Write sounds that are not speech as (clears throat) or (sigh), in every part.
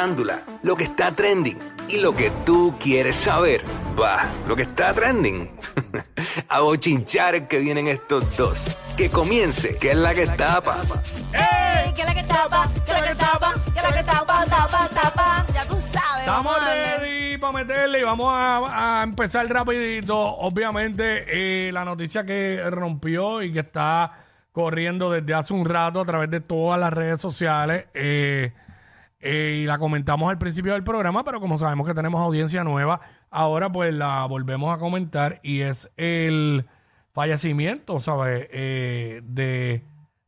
Farándula, lo que está trending y lo que tú quieres saber. Va, lo que está trending. (laughs) A bochinchar que vienen estos dos. Que comience, que es la que tapa. ¡Ey! ¿Qué es la que tapa? ¿Qué es la que tapa? ¿Qué es la que tapa? Tapa, tapa. Ya tú sabes. Estamos vamos a darle. ready para meterle y vamos a, a empezar rapidito. Obviamente, eh, la noticia que rompió y que está corriendo desde hace un rato a través de todas las redes sociales. eh, eh, y la comentamos al principio del programa, pero como sabemos que tenemos audiencia nueva, ahora pues la volvemos a comentar y es el fallecimiento, ¿sabes? Eh, de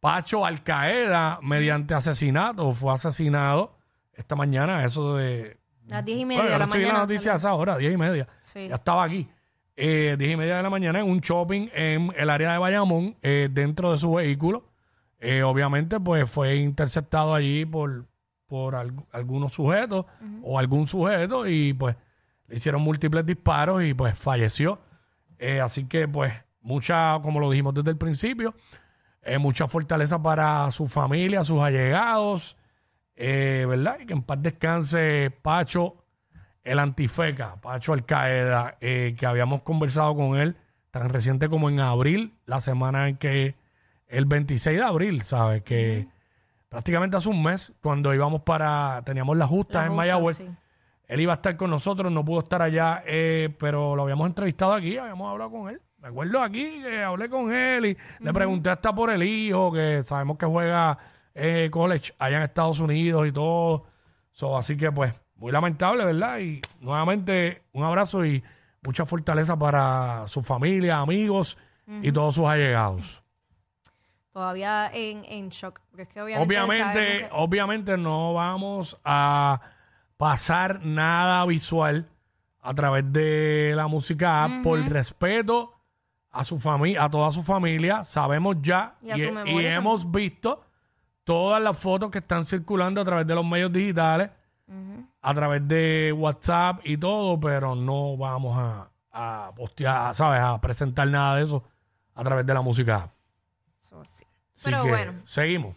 Pacho Alcaeda mediante asesinato. Fue asesinado esta mañana, eso de Las diez y media bueno, de la mañana. la noticia a esa hora, diez y media. Sí. Ya estaba aquí. Eh, diez y media de la mañana en un shopping en el área de Bayamón, eh, dentro de su vehículo. Eh, obviamente, pues fue interceptado allí por, por al- algunos sujetos o algún sujeto y pues le hicieron múltiples disparos y pues falleció. Eh, así que pues mucha, como lo dijimos desde el principio, eh, mucha fortaleza para su familia, sus allegados, eh, ¿verdad? Y que en paz descanse Pacho, el antifeca, Pacho Alcaeda, eh, que habíamos conversado con él tan reciente como en abril, la semana en que, el 26 de abril, ¿sabes? Que prácticamente hace un mes, cuando íbamos para, teníamos las justas La en justa, Mayagüez, sí. él iba a estar con nosotros, no pudo estar allá, eh, pero lo habíamos entrevistado aquí, habíamos hablado con él. Me acuerdo aquí que hablé con él y le pregunté hasta por el hijo, que sabemos que juega eh, college allá en Estados Unidos y todo. So, así que pues, muy lamentable, ¿verdad? Y nuevamente un abrazo y mucha fortaleza para su familia, amigos y todos sus allegados. Todavía en, en shock. Porque es que obviamente. Obviamente, sabemos que- obviamente no vamos a pasar nada visual a través de la música app por respeto a su familia, a toda su familia. Sabemos ya Y hemos visto todas las fotos que están circulando a través de los medios digitales, a través de WhatsApp y todo, pero no vamos a, a postear, ¿sabes? A presentar nada de eso a través de la música app. Eso sí. Así Pero que bueno. seguimos.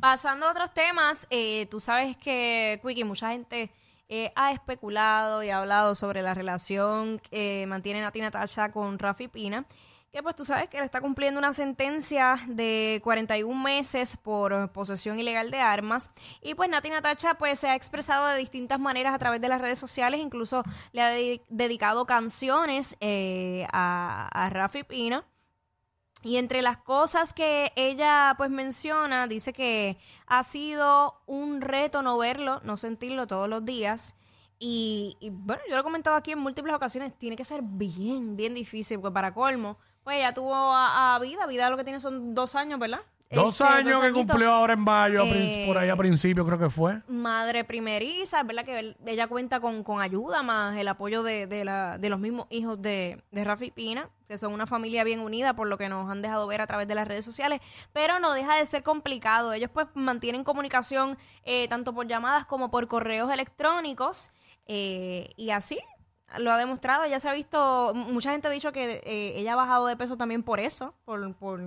Pasando a otros temas, eh, tú sabes que, Quickie, mucha gente eh, ha especulado y ha hablado sobre la relación que mantiene Nati Natasha con Rafi Pina, que pues tú sabes que le está cumpliendo una sentencia de 41 meses por posesión ilegal de armas y pues Nati Natasha pues se ha expresado de distintas maneras a través de las redes sociales, incluso le ha de- dedicado canciones eh, a, a Rafi Pina. Y entre las cosas que ella pues menciona, dice que ha sido un reto no verlo, no sentirlo todos los días. Y, y, bueno, yo lo he comentado aquí en múltiples ocasiones, tiene que ser bien, bien difícil, porque para colmo, pues ella tuvo a, a vida, vida lo que tiene son dos años, ¿verdad? Dos Este, años que añitos. cumplió ahora en mayo, a prin- Eh, por ahí a principio creo que fue. Madre primeriza, ¿verdad? Que él- ella cuenta con, con ayuda más el apoyo de, de, la, de los mismos hijos de, de Rafi Pina, que son una familia bien unida por lo que nos han dejado ver a través de las redes sociales, pero no deja de ser complicado. Ellos pues mantienen comunicación eh, tanto por llamadas como por correos electrónicos eh, y así lo ha demostrado. Ya se ha visto, mucha gente ha dicho que eh, ella ha bajado de peso también por eso, por... por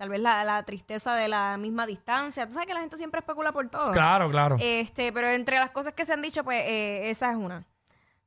Tal vez la, la tristeza de la misma distancia. Tú sabes que la gente siempre especula por todo. Claro, claro. Este, pero entre las cosas que se han dicho, pues eh, esa es una.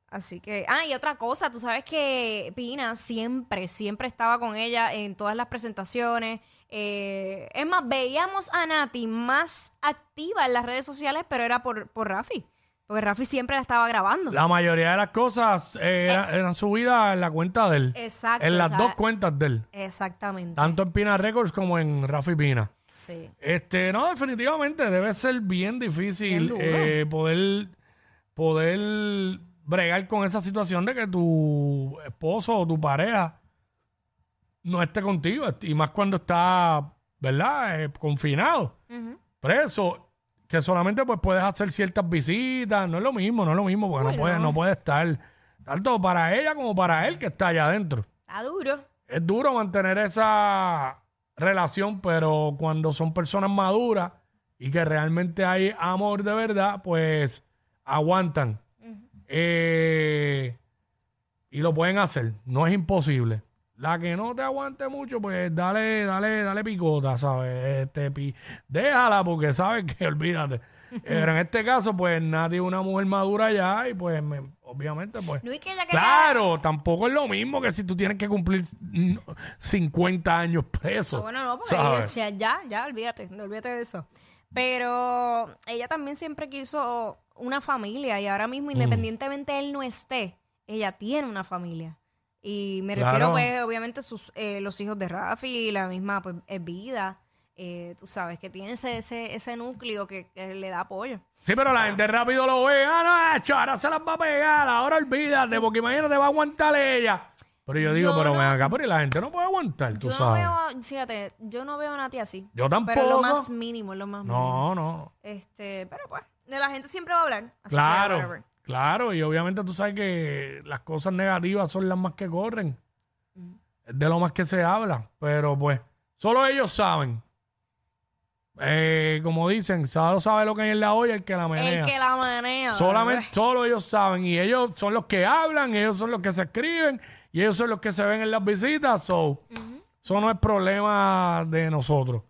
Así que, ah, y otra cosa, tú sabes que Pina siempre, siempre estaba con ella en todas las presentaciones. Eh, es más, veíamos a Nati más activa en las redes sociales, pero era por, por Rafi. Porque Rafi siempre la estaba grabando. La mayoría de las cosas eh, era- eran subidas en la cuenta de él. Exacto. en las o sea, dos cuentas de él. Exactamente. Tanto en Pina Records como en Rafi Pina. Sí. Este, no, definitivamente debe ser bien difícil eh, poder, poder bregar con esa situación de que tu esposo o tu pareja no esté contigo. Y más cuando está, ¿verdad? Eh, confinado, preso, que solamente pues puedes hacer ciertas visitas. No es lo mismo, no es lo mismo, porque Uy, no, puede, no. no puede estar tanto para ella como para él que está allá adentro Está duro. es duro mantener esa relación, pero cuando son personas maduras y que realmente hay amor de verdad, pues aguantan. Eh, y lo pueden hacer. No es imposible. La que no te aguante mucho, pues dale, dale, dale picota, ¿sabes? Este, pi- déjala porque sabes que (laughs) olvídate. Pero en este caso, pues Nati es una mujer madura ya y pues me- obviamente pues... No, que Claro, tampoco es lo mismo que si tú tienes que cumplir mm, 50 años preso. Ah, bueno, no, porque ya, ya, olvídate, no olvídate de eso. Pero ella también siempre quiso una familia y ahora Mm. mismo, independientemente él no esté, ella tiene una familia. Y me Claro. refiero, pues, obviamente, sus, eh, los hijos de Rafi, la misma pues, vida. eh, tú sabes, que tiene ese, ese, ese núcleo que, que le da apoyo. Sí, pero la gente rápido lo ve. Ah, no, hecho, ahora se las va a pegar. Ahora olvídate, porque imagínate, va a aguantar ella. Pero yo digo, Yo pero no- ven acá, pero la gente no puede aguantar, tú Yo no sabes. veo, a- fíjate, yo no veo a Nati así. Yo tampoco. Pero lo más mínimo, lo más mínimo. No, no. Este, pero pues, de la gente siempre va a hablar. así que Claro, whatever. Claro. Y obviamente tú sabes que las cosas negativas son las más que corren. Es de lo más que se habla. Pero pues, solo ellos saben. Eh, como dicen, solo sabe lo que hay en la olla el que la menea. El que la manea. Solamente, solo ellos saben. Y ellos son los que hablan, ellos son los que se escriben, y ellos son los que se ven en las visitas. So, Eso no es problema de nosotros.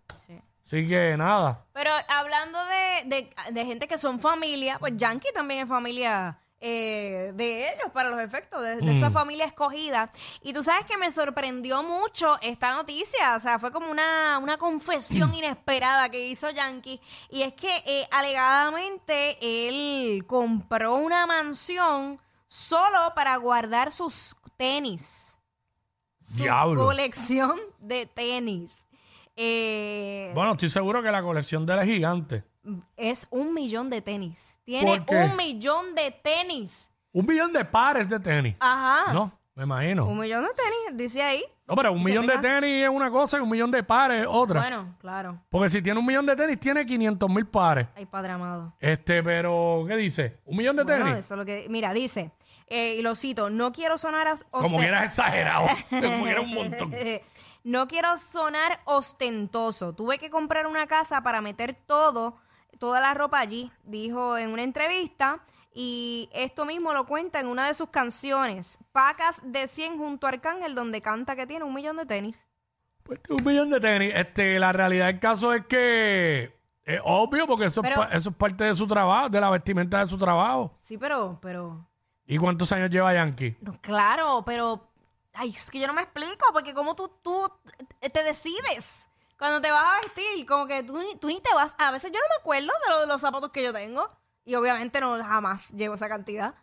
Sí. Así que nada. Pero hablando de, de, de gente que son familia, pues Yankee también es familia eh, de ellos para los efectos, de, de esa familia escogida. Y tú sabes que me sorprendió mucho esta noticia, o sea, fue como una, una confesión (clears throat) inesperada que hizo Yankee. Y es que eh, alegadamente él compró una mansión solo para guardar sus tenis. Su Diablo. colección de tenis. Eh, Bueno, estoy seguro que la colección de él es gigante. es un millón de tenis. Tiene ¿Por qué? un millón de tenis. Un millón de pares de tenis. Ajá. No, me imagino. Un millón de tenis, dice ahí. No, pero un Se millón de pegas- tenis es una cosa y un millón de pares es otra. Bueno, claro. Porque si tiene un millón de tenis, tiene 500 mil pares. Ay, padre amado. Este, pero, ¿qué dice? ¿Un millón de Bueno, tenis? eso es lo que. Mira, dice, eh, y lo cito: no quiero sonar. (laughs) Como que eras exagerado. Como que era un montón. (laughs) no quiero sonar ostentoso. Tuve que comprar una casa para meter todo, toda la ropa allí, dijo en una entrevista. Y esto mismo lo cuenta en una de sus canciones, Pacas de 100 junto a Arcángel, donde canta que tiene un millón de tenis. Pues un millón de tenis. Este, la realidad del caso es que es obvio porque eso, Pero- es, pa- eso es parte de su trabajo, de la vestimenta de su trabajo. Sí, pero, pero, ¿Y cuántos años lleva Yankee? no, claro, pero, ay, es que yo no me explico, porque como tú, tú te decides cuando te vas a vestir, como que tú, tú ni te vas, a veces yo no me acuerdo de, lo- de los zapatos que yo tengo, y obviamente no jamás llevo esa cantidad.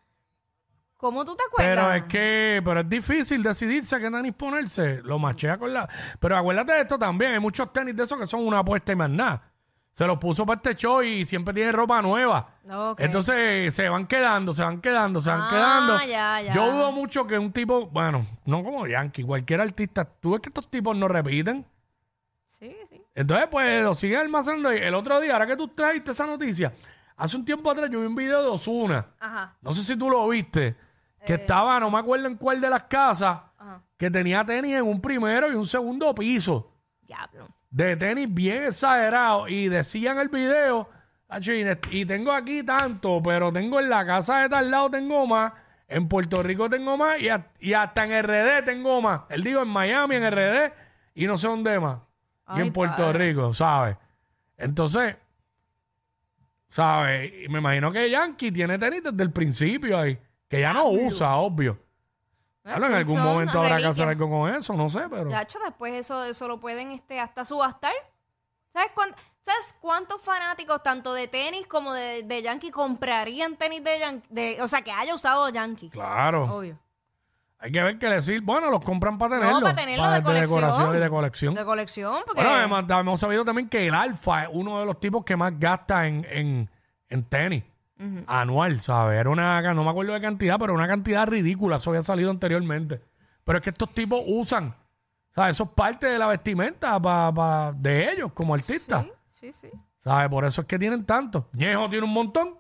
¿Cómo tú te acuerdas? Pero es que, pero es difícil decidirse qué tenis ponerse. Lo machea con la. Pero acuérdate de esto también. Hay muchos tenis de esos que son una apuesta y más nada. Se los puso para este show y siempre tiene ropa nueva. Ok. Entonces se van quedando, se van quedando, se van Ah, quedando. ya, ya. Yo dudo mucho que un tipo, bueno, no como Yankee, cualquier artista, tú ves que estos tipos no repiten. Sí, sí. Entonces, pues lo siguen almacenando. Y El otro día, ahora que tú trajiste esa noticia, hace un tiempo atrás yo vi un video de Osuna. Ajá, No sé si tú lo viste. Que estaba, no me acuerdo en cuál de las casas, ajá. que tenía tenis en un primero y un segundo piso. Diablo. De tenis bien exagerado. Y decía en el video, "Acho, y tengo aquí tanto, pero tengo en la casa de tal lado tengo más. En Puerto Rico tengo más y, a- y hasta en RD tengo más. Él dijo en Miami, en RD y no sé dónde más. y en Puerto padre. Rico, ¿sabes? Entonces, ¿sabes? Y me imagino que Yankee tiene tenis desde el principio ahí. Que ya no usa, obvio. Claro, en algún momento habrá que hacer algo con eso, no sé, pero. Yacho, después eso, eso lo pueden este, hasta subastar. ¿Sabes, cuán- ¿Sabes cuántos fanáticos, tanto de tenis como de, de Yankee, comprarían tenis de Yankee? De, o sea, que haya usado Yankee. Claro. Obvio. Hay que ver qué decir. Bueno, los compran para tenerlo. para tenerlo de decoración colección. y de colección. De colección, porque... Bueno, además, hemos sabido también que el Alfa es uno de los tipos que más gasta en, en, en tenis. Anual, ¿sabes? Era una, no me acuerdo de cantidad, pero una cantidad ridícula. Eso había salido anteriormente. Pero es que estos tipos usan, ¿sabes? Eso es parte de la vestimenta pa- pa- de ellos como artistas. Sí, sí, sí. ¿Sabes? Por eso es que tienen tanto. Ñejo tiene un montón.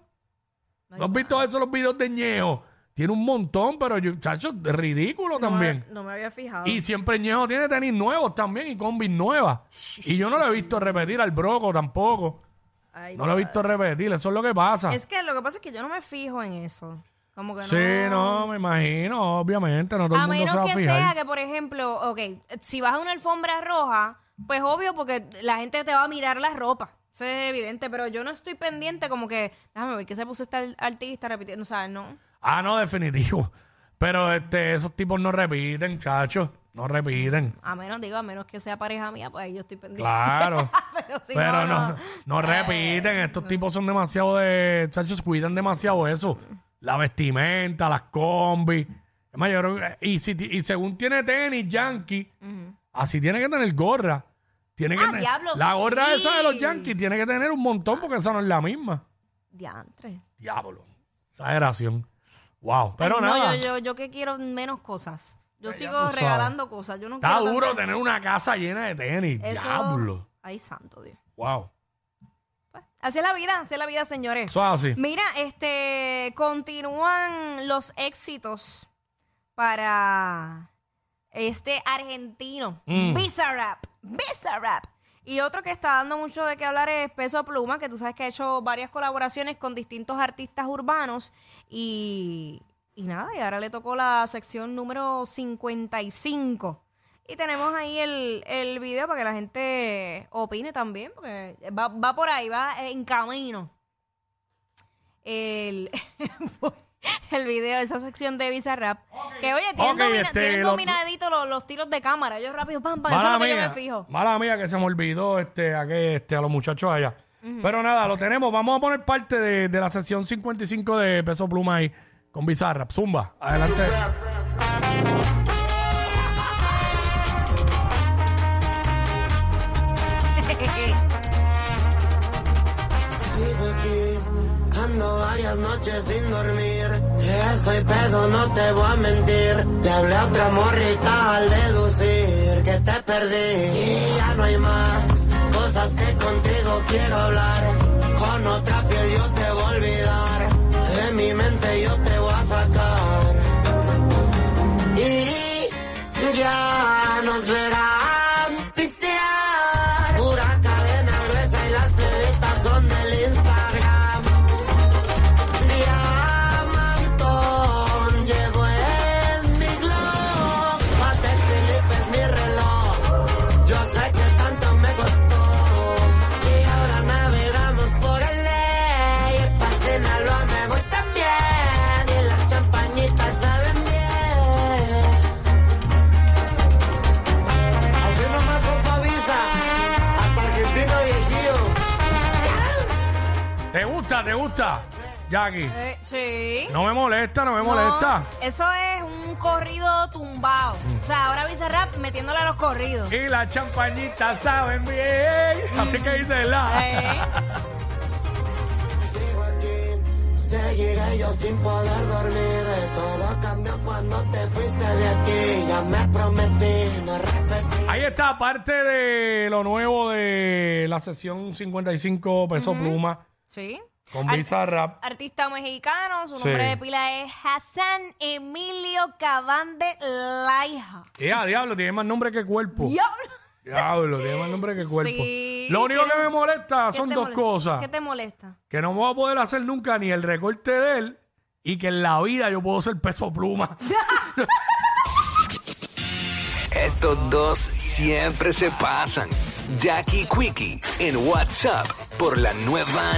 ¿No has visto eso, los videos de Ñejo? Tiene un montón, pero yo, chacho, ridículo también. No me había fijado. Y siempre Ñejo tiene tenis nuevos también y combis nuevas. Y yo no lo he visto repetir al Broco tampoco. Ay, No lo he visto repetir, eso es lo que pasa. Es que lo que pasa es que yo no me fijo en eso. Como que no... Sí, no, me imagino, obviamente, no todo el A mundo menos se va a que fijar. sea que, por ejemplo, ok, si vas a una alfombra roja, pues obvio porque la gente te va a mirar la ropa. Eso es evidente, pero yo no estoy pendiente como que, déjame ver, que se puso este artista repitiendo, o sea, no. Ah, no, definitivo. Pero este, esos tipos no repiten, chacho. No repiten. A menos, digo, a menos que sea pareja mía, pues ahí yo estoy pendiente. Claro. (laughs) pero si Pero no, no, no. no repiten. Estos tipos son demasiado de. Chachos, cuidan demasiado eso. La vestimenta, las combis. Es más, yo creo que- y, si, ti- y según tiene tenis, Yankee, así tiene que tener gorra. Tiene que Ah, tener- diablo, la gorra sí. esa de los Yankees tiene que tener un montón porque esa no es la misma. Diantre. Diablo. Exageración. Wow. Pero Ay, nada. No, yo, yo, yo que quiero menos cosas. Yo sigo regalando cosas. Yo no Está quiero duro tanto- tener una casa llena de tenis. Eso... Diablo. Ay, santo Dios. Wow. Pues, así es la vida, así es la vida, señores. Eso es así. Mira, este, continúan los éxitos para este argentino, Mm. Bizarrap, Bizarrap. Y otro que está dando mucho de qué hablar es Peso Pluma, que tú sabes que ha hecho varias colaboraciones con distintos artistas urbanos y, y nada, y ahora le tocó la sección número 55. Y tenemos ahí el, el video para que la gente opine también, porque va, va por ahí, va en camino el, (laughs) el video de esa sección de Bizarrap. Que oye, tienen, Ok, domina- este, tienen lo- dominadito los, los tiros de cámara. Yo rápido, pam, pam, eso es lo que yo me fijo. mala mía que se me olvidó este, a, que, este, a los muchachos allá. Pero nada, lo tenemos. Vamos a poner parte de, de la sesión 55 de Peso Pluma ahí con Bizarrap. Zumba, adelante. Sigo aquí, ando varias noches sin dormir. Estoy pedo, no te voy a mentir. Le hablé a otra morrita al deducir que te perdí. Y ya no hay más cosas que contigo quiero hablar. Con otra piel yo te voy a olvidar. Jackie. Eh, sí. No me molesta, no me No, molesta. eso es un corrido tumbado. O sea, ahora Bizarrap metiéndole a los corridos. Y las champañitas saben bien. Así que dice la. Eh, Sigo aquí, seguiré yo sin poder dormir. Todo cambió cuando te fuiste de aquí. Ya me prometí no repetir. Ahí está parte de lo nuevo de la sesión 55 Peso Pluma sí. Con Ar- Bizarrap. Artista mexicano, su Sí. nombre de pila es Hassan Emilio Cabande Laija. Y a diablo, tiene más nombre que cuerpo. Diablo. Diablo, tiene más nombre que cuerpo. Sí, Lo único tiene- que me molesta ¿Qué son te dos molesta? cosas. ¿Qué te molesta? Que no me voy a poder hacer nunca ni el recorte de él y que en la vida yo puedo ser peso pluma. (laughs) Estos dos siempre se pasan. Jackie Quickie en WhatsApp por la nueva